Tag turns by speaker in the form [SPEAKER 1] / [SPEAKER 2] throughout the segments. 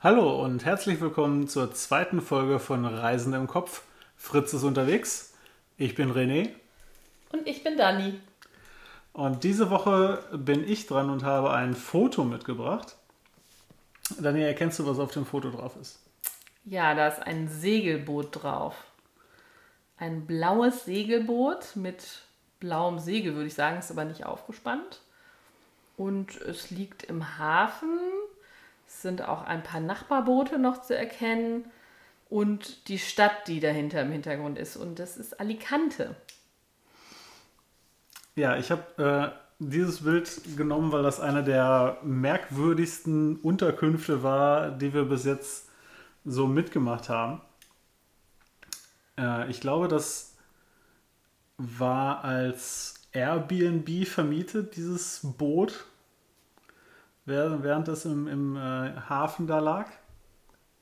[SPEAKER 1] Hallo und herzlich willkommen zur zweiten Folge von Reisen im Kopf. Fritz ist unterwegs. Ich bin René.
[SPEAKER 2] Und ich bin Dani.
[SPEAKER 1] Und diese Woche bin ich dran und habe ein Foto mitgebracht. Dani, erkennst du, was auf dem Foto drauf ist?
[SPEAKER 2] Ja, da ist ein Segelboot drauf. Ein blaues Segelboot mit blauem Segel, würde ich sagen, ist aber nicht aufgespannt. Und es liegt im Hafen. Es sind auch ein paar Nachbarboote noch zu erkennen. Und die Stadt, die dahinter im Hintergrund ist. Und das ist Alicante.
[SPEAKER 1] Ja, ich habe äh, dieses Bild genommen, weil das eine der merkwürdigsten Unterkünfte war, die wir bis jetzt so mitgemacht haben. Äh, ich glaube, das war als Airbnb vermietet, dieses Boot, während es im, im äh, Hafen da lag.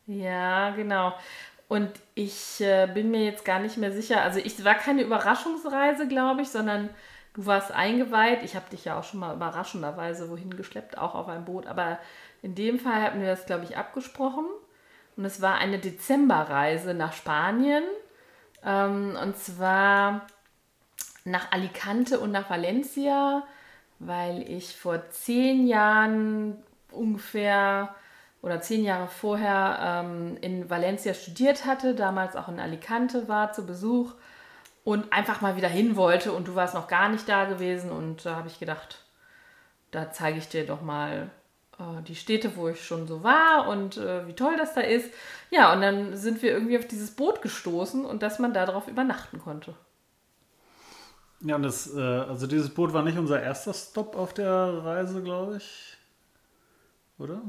[SPEAKER 2] Ja, genau. Und ich äh, bin mir jetzt gar nicht mehr sicher. Also ich war keine Überraschungsreise, glaube ich, sondern du warst eingeweiht. Ich habe dich ja auch schon mal überraschenderweise wohin geschleppt, auch auf ein Boot. Aber in dem Fall hatten wir das, glaube ich, abgesprochen. Und es war eine Dezemberreise nach Spanien. Ähm, und zwar nach Alicante und nach Valencia, weil ich vor zehn Jahren ungefähr oder zehn Jahre vorher ähm, in Valencia studiert hatte, damals auch in Alicante war zu Besuch und einfach mal wieder hin wollte und du warst noch gar nicht da gewesen und da habe ich gedacht, da zeige ich dir doch mal äh, die Städte, wo ich schon so war und äh, wie toll das da ist. Ja, und dann sind wir irgendwie auf dieses Boot gestoßen und dass man darauf übernachten konnte.
[SPEAKER 1] Ja, und das, äh, also dieses Boot war nicht unser erster Stop auf der Reise, glaube ich. Oder?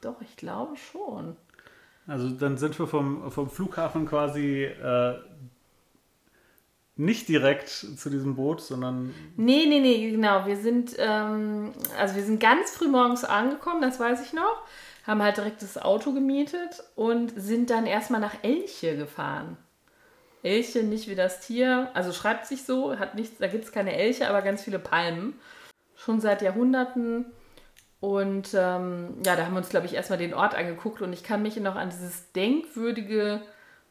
[SPEAKER 2] Doch, ich glaube schon.
[SPEAKER 1] Also dann sind wir vom, vom Flughafen quasi äh, nicht direkt zu diesem Boot, sondern.
[SPEAKER 2] Nee, nee, nee, genau. Wir sind, ähm, also wir sind ganz früh morgens angekommen, das weiß ich noch. Haben halt direkt das Auto gemietet und sind dann erstmal nach Elche gefahren. Elche nicht wie das Tier, also schreibt sich so, hat nichts, da gibt es keine Elche, aber ganz viele Palmen. Schon seit Jahrhunderten. Und ähm, ja, da haben wir uns, glaube ich, erstmal den Ort angeguckt und ich kann mich noch an dieses denkwürdige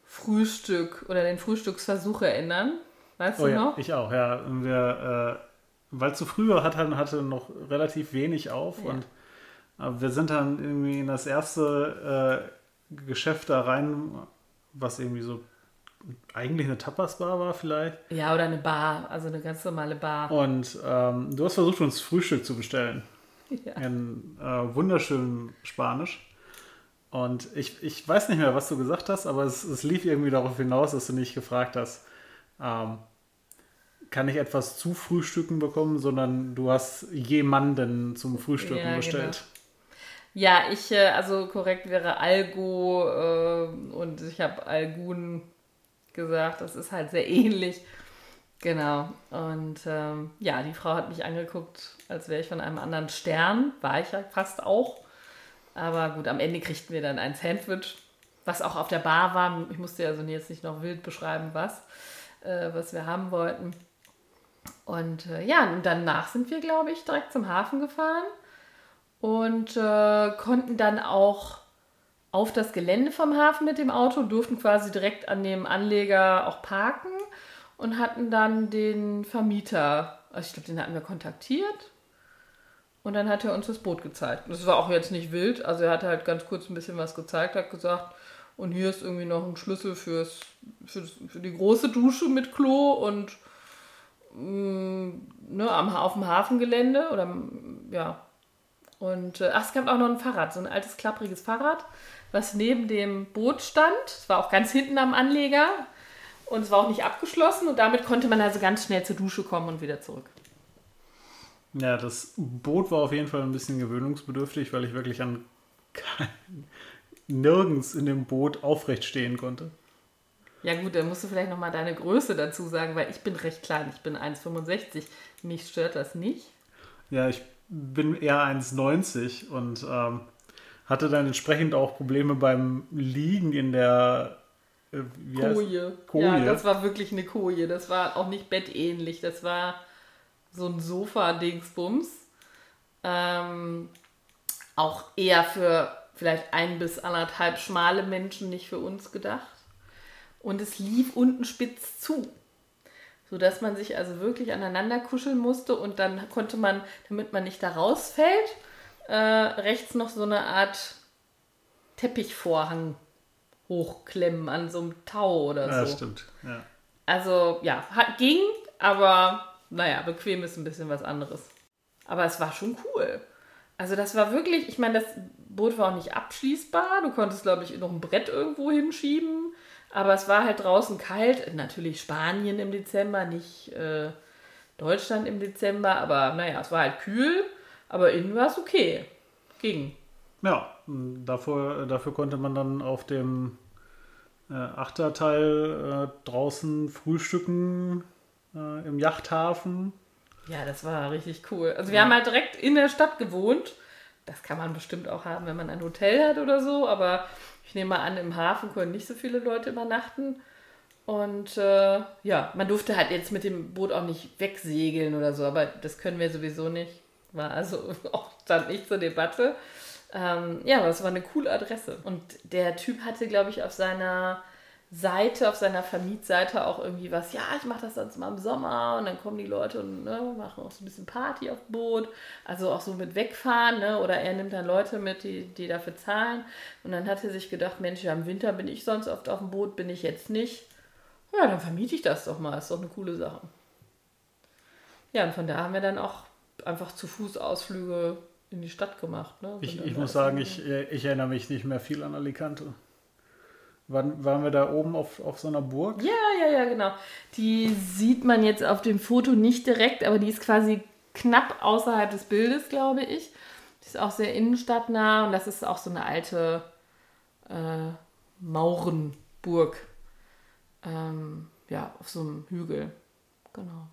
[SPEAKER 2] Frühstück oder den Frühstücksversuch erinnern. Weißt
[SPEAKER 1] oh,
[SPEAKER 2] du
[SPEAKER 1] ja,
[SPEAKER 2] noch?
[SPEAKER 1] Ich auch, ja. Wir, äh, weil zu früher hat, hatte noch relativ wenig auf
[SPEAKER 2] Ja.
[SPEAKER 1] und äh, wir sind dann irgendwie in das erste äh, Geschäft da rein, was irgendwie so eigentlich eine Tapas-Bar war vielleicht.
[SPEAKER 2] Ja, oder eine Bar, also eine ganz normale Bar.
[SPEAKER 1] Und ähm, du hast versucht, uns Frühstück zu bestellen.
[SPEAKER 2] Ja.
[SPEAKER 1] In äh, wunderschönem Spanisch. Und ich, ich weiß nicht mehr, was du gesagt hast, aber es, es lief irgendwie darauf hinaus, dass du nicht gefragt hast, ähm, kann ich etwas zu Frühstücken bekommen, sondern du hast jemanden zum Frühstücken
[SPEAKER 2] Ja,
[SPEAKER 1] bestellt.
[SPEAKER 2] Ja, ich, äh, also korrekt wäre Algo äh, und ich habe Algun gesagt, das ist halt sehr ähnlich. Genau. Und ähm, ja, die Frau hat mich angeguckt, als wäre ich von einem anderen Stern. War ich ja fast auch. Aber gut, am Ende kriegten wir dann ein Sandwich, was auch auf der Bar war. Ich musste also jetzt nicht noch wild beschreiben, was, äh, was wir haben wollten. Und äh, ja, und danach sind wir, glaube ich, direkt zum Hafen gefahren und äh, konnten dann auch auf das Gelände vom Hafen mit dem Auto, durften quasi direkt an dem Anleger auch parken und hatten dann den Vermieter, also ich glaube, den hatten wir kontaktiert und dann hat er uns das Boot gezeigt. Das war auch jetzt nicht wild, also er hat halt ganz kurz ein bisschen was gezeigt, hat gesagt, und hier ist irgendwie noch ein Schlüssel fürs, fürs, für die große Dusche mit Klo und mh, ne, am, auf dem Hafengelände oder ja, und äh, ach, es gab auch noch ein Fahrrad, so ein altes, klappriges Fahrrad, was neben dem Boot stand. Es war auch ganz hinten am Anleger und es war auch nicht abgeschlossen und damit konnte man also ganz schnell zur Dusche kommen und wieder zurück.
[SPEAKER 1] Ja, das Boot war auf jeden Fall ein bisschen gewöhnungsbedürftig, weil ich wirklich an kein, nirgends in dem Boot aufrecht stehen konnte.
[SPEAKER 2] Ja gut, dann musst du vielleicht nochmal deine Größe dazu sagen, weil ich bin recht klein, ich bin 1,65. Mich stört das nicht.
[SPEAKER 1] Ja, ich bin eher 1,90 und ähm, hatte dann entsprechend auch Probleme beim Liegen in der äh,
[SPEAKER 2] Koje.
[SPEAKER 1] Koje.
[SPEAKER 2] Ja, das war wirklich eine Koje. Das war auch nicht bettähnlich. Das war so ein Sofa-Dingsbums. Ähm, auch eher für vielleicht ein bis anderthalb schmale Menschen nicht für uns gedacht. Und es lief unten spitz zu. Sodass man sich also wirklich aneinander kuscheln musste und dann konnte man, damit man nicht da rausfällt, äh, rechts noch so eine Art Teppichvorhang hochklemmen an so einem Tau oder so.
[SPEAKER 1] Ja, stimmt. Ja.
[SPEAKER 2] Also ja, hat, ging, aber naja, bequem ist ein bisschen was anderes. Aber es war schon cool. Also das war wirklich, ich meine, das Boot war auch nicht abschließbar. Du konntest, glaube ich, noch ein Brett irgendwo hinschieben. Aber es war halt draußen kalt. Natürlich Spanien im Dezember, nicht äh, Deutschland im Dezember. Aber naja, es war halt kühl. Aber innen war es okay. Ging.
[SPEAKER 1] Ja, dafür, dafür konnte man dann auf dem äh, Achterteil äh, draußen frühstücken äh, im Yachthafen.
[SPEAKER 2] Ja, das war richtig cool. Also wir ja. haben halt direkt in der Stadt gewohnt. Das kann man bestimmt auch haben, wenn man ein Hotel hat oder so. Aber ich nehme mal an, im Hafen können nicht so viele Leute übernachten. Und äh, ja, man durfte halt jetzt mit dem Boot auch nicht wegsegeln oder so, aber das können wir sowieso nicht. War also auch stand nicht zur Debatte. Ähm, ja, aber es war eine coole Adresse. Und der Typ hatte, glaube ich, auf seiner Seite, auf seiner Vermietseite auch irgendwie was, ja, ich mache das sonst mal im Sommer und dann kommen die Leute und ne, machen auch so ein bisschen Party auf Boot. Also auch so mit wegfahren, ne? Oder er nimmt dann Leute mit, die, die dafür zahlen. Und dann hat er sich gedacht, Mensch, ja, im Winter bin ich sonst oft auf dem Boot, bin ich jetzt nicht. Ja, dann vermiete ich das doch mal. Ist doch eine coole Sache. Ja, und von da haben wir dann auch einfach zu Fuß Ausflüge in die Stadt gemacht. Ne?
[SPEAKER 1] Ich, ich muss sagen, ich, ich erinnere mich nicht mehr viel an Alicante. Waren, waren wir da oben auf, auf so einer Burg?
[SPEAKER 2] Ja, ja, ja, genau. Die sieht man jetzt auf dem Foto nicht direkt, aber die ist quasi knapp außerhalb des Bildes, glaube ich. Die ist auch sehr innenstadtnah und das ist auch so eine alte äh, Maurenburg. Ähm, ja, auf so einem Hügel. Genau.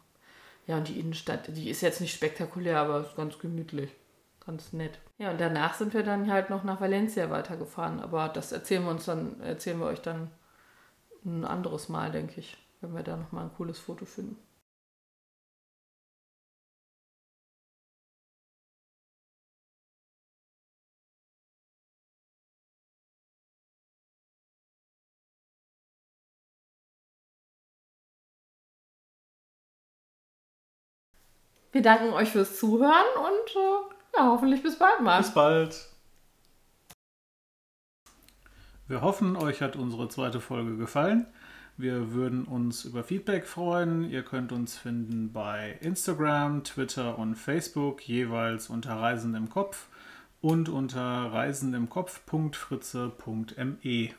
[SPEAKER 2] Ja, und die Innenstadt, die ist jetzt nicht spektakulär, aber ist ganz gemütlich ganz nett. Ja, und danach sind wir dann halt noch nach Valencia weitergefahren. Aber das erzählen wir uns dann, erzählen wir euch dann ein anderes Mal, denke ich, wenn wir da nochmal ein cooles Foto finden. Wir danken euch fürs Zuhören und äh, ja, hoffentlich bis bald mal.
[SPEAKER 1] Bis bald. Wir hoffen, euch hat unsere zweite Folge gefallen. Wir würden uns über Feedback freuen. Ihr könnt uns finden bei Instagram, Twitter und Facebook, jeweils unter Reisen im Kopf und unter reisenimkopf.fritze.me.